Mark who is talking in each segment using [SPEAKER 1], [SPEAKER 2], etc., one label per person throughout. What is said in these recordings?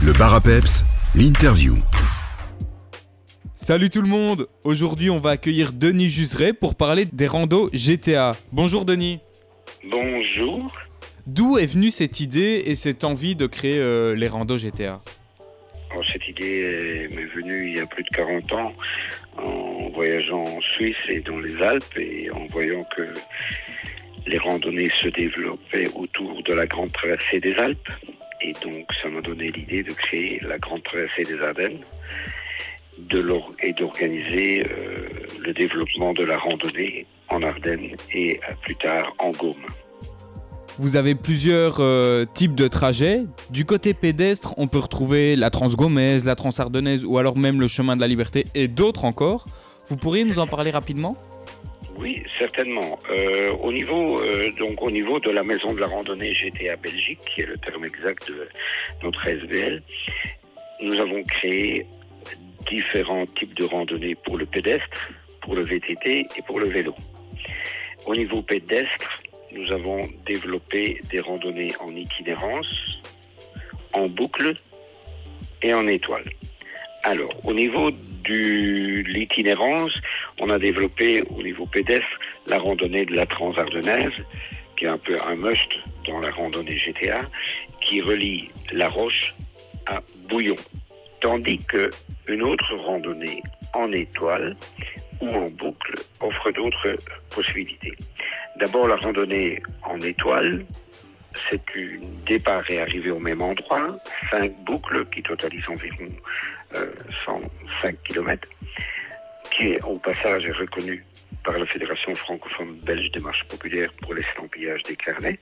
[SPEAKER 1] Le bar à peps, l'interview.
[SPEAKER 2] Salut tout le monde Aujourd'hui on va accueillir Denis Juseret pour parler des randos GTA. Bonjour Denis
[SPEAKER 3] Bonjour.
[SPEAKER 2] D'où est venue cette idée et cette envie de créer euh, les randos GTA
[SPEAKER 3] Alors, cette idée m'est venue il y a plus de 40 ans en voyageant en Suisse et dans les Alpes et en voyant que les randonnées se développaient autour de la grande traversée des Alpes. Et donc ça m'a donné l'idée de créer la grande traversée des Ardennes et d'organiser euh, le développement de la randonnée en Ardennes et plus tard en Gaume.
[SPEAKER 2] Vous avez plusieurs euh, types de trajets. Du côté pédestre, on peut retrouver la Transgomèse, la Transardennaise ou alors même le chemin de la liberté et d'autres encore. Vous pourriez nous en parler rapidement?
[SPEAKER 3] Oui, certainement. Euh, au niveau euh, donc au niveau de la maison de la randonnée GTA Belgique, qui est le terme exact de notre SBL, nous avons créé différents types de randonnées pour le pédestre, pour le VTT et pour le vélo. Au niveau pédestre, nous avons développé des randonnées en itinérance, en boucle et en étoile. Alors, au niveau de l'itinérance, on a développé au niveau pédestre la randonnée de la Transardennaise, qui est un peu un must dans la randonnée GTA, qui relie La Roche à Bouillon. Tandis que une autre randonnée en étoile ou en boucle offre d'autres possibilités. D'abord, la randonnée en étoile, c'est un départ et arrivée au même endroit, cinq boucles qui totalisent environ euh, 105 km, qui est, au passage est reconnue par la Fédération francophone belge des marches populaires pour l'estampillage des carnets.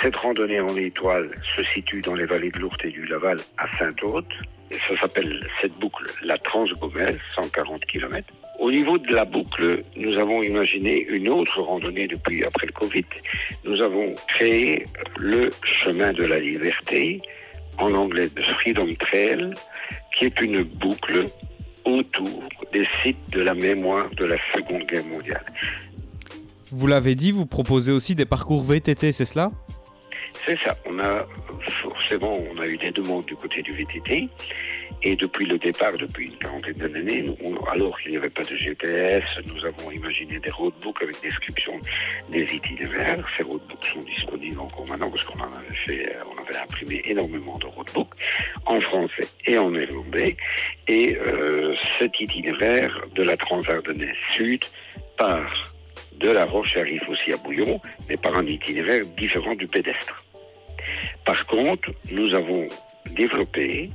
[SPEAKER 3] Cette randonnée en étoile se situe dans les vallées de l'Ourthe et du Laval à Sainte-Haute. Et ça s'appelle cette boucle la Transgomèse, 140 km. Au niveau de la boucle, nous avons imaginé une autre randonnée depuis après le Covid. Nous avons créé le chemin de la liberté, en anglais de Freedom Trail, qui est une boucle autour des sites de la mémoire de la Seconde Guerre mondiale.
[SPEAKER 2] Vous l'avez dit, vous proposez aussi des parcours VTT, c'est cela?
[SPEAKER 3] C'est ça. On a forcément, on a eu des demandes du côté du VTT. Et depuis le départ, depuis une quarantaine d'années, alors qu'il n'y avait pas de GPS, nous avons imaginé des roadbooks avec description des itinéraires. Ces roadbooks sont disponibles encore maintenant parce qu'on en avait euh, imprimé énormément de roadbooks en français et en néerlandais. Et euh, cet itinéraire de la Transardennaise Sud part de la Roche arrive aussi à Bouillon, mais par un itinéraire différent du pédestre. Par contre, nous avons développé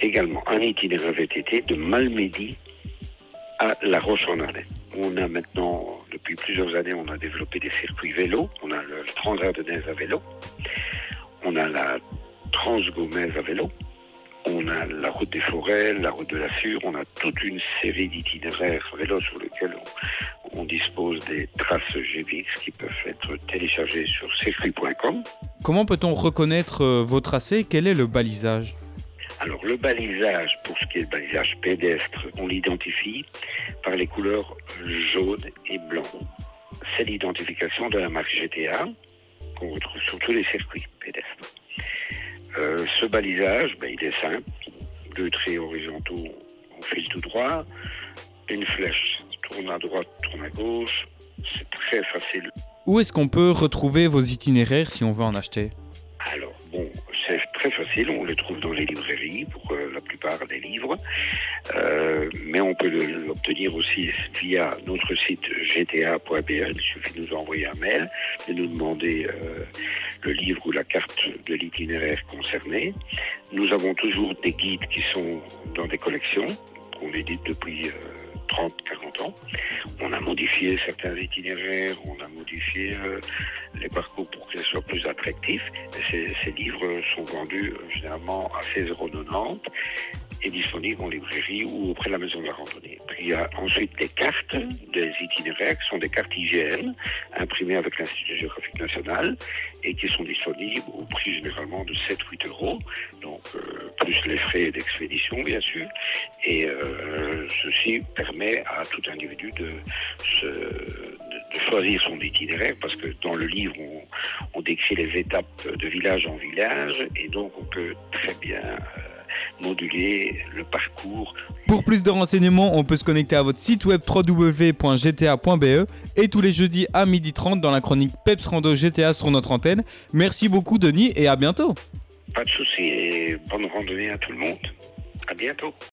[SPEAKER 3] également un itinéraire VTT de Malmedy à La Roche en. On a maintenant, depuis plusieurs années, on a développé des circuits vélo. On a le Transardennaise à vélo. On a la Transgomèse à vélo. On a la route des forêts, la route de la Sûre. On a toute une série d'itinéraires vélo sur lesquels on, dispose des traces GVX qui peuvent être téléchargées sur circuit.com.
[SPEAKER 2] Comment peut-on reconnaître euh, vos tracés? Quel est le balisage?
[SPEAKER 3] Alors le balisage, pour ce qui est le balisage pédestre, on l'identifie par les couleurs jaune et blanc. C'est l'identification de la marque GTA qu'on retrouve sur tous les circuits pédestres. Euh, ce balisage, ben, il est simple. Deux traits horizontaux, on file tout droit. Une flèche tourne à droite, tourne à gauche. C'est très facile
[SPEAKER 2] Où est-ce qu'on peut retrouver vos itinéraires si on veut en acheter?
[SPEAKER 3] Alors, très facile, on les trouve dans les librairies pour euh, la plupart des livres, Euh, mais on peut le- l'obtenir aussi via notre site gta.bl. Il suffit de nous envoyer un mail, de nous demander euh, le livre ou la carte de l'itinéraire concerné. Nous avons toujours des guides qui sont dans des collections qu'on édite depuis 30, 40 ans. On a modifié certains itinéraires, on a modifié euh, les parcours pour qu'ils soient plus attractifs. Ces livres sont vendus euh, généralement à 16,90€ et disponibles en librairie ou auprès de la maison de la randonnée. Puis il y a ensuite des cartes des itinéraires qui sont des cartes IGN imprimées avec l'Institut géographique national et qui sont disponibles au prix généralement de 7-8 euros, donc euh, plus les frais d'expédition bien sûr. Et euh, ceci permet à tout individu de, se- de- de choisir son itinéraire parce que dans le livre, on, on décrit les étapes de village en village et donc on peut très bien euh, moduler le parcours.
[SPEAKER 2] Pour plus de renseignements, on peut se connecter à votre site web www.gta.be et tous les jeudis à 12h30 dans la chronique Peps Rando GTA sur notre antenne. Merci beaucoup Denis et à bientôt.
[SPEAKER 3] Pas de souci et bonne randonnée à tout le monde. À bientôt.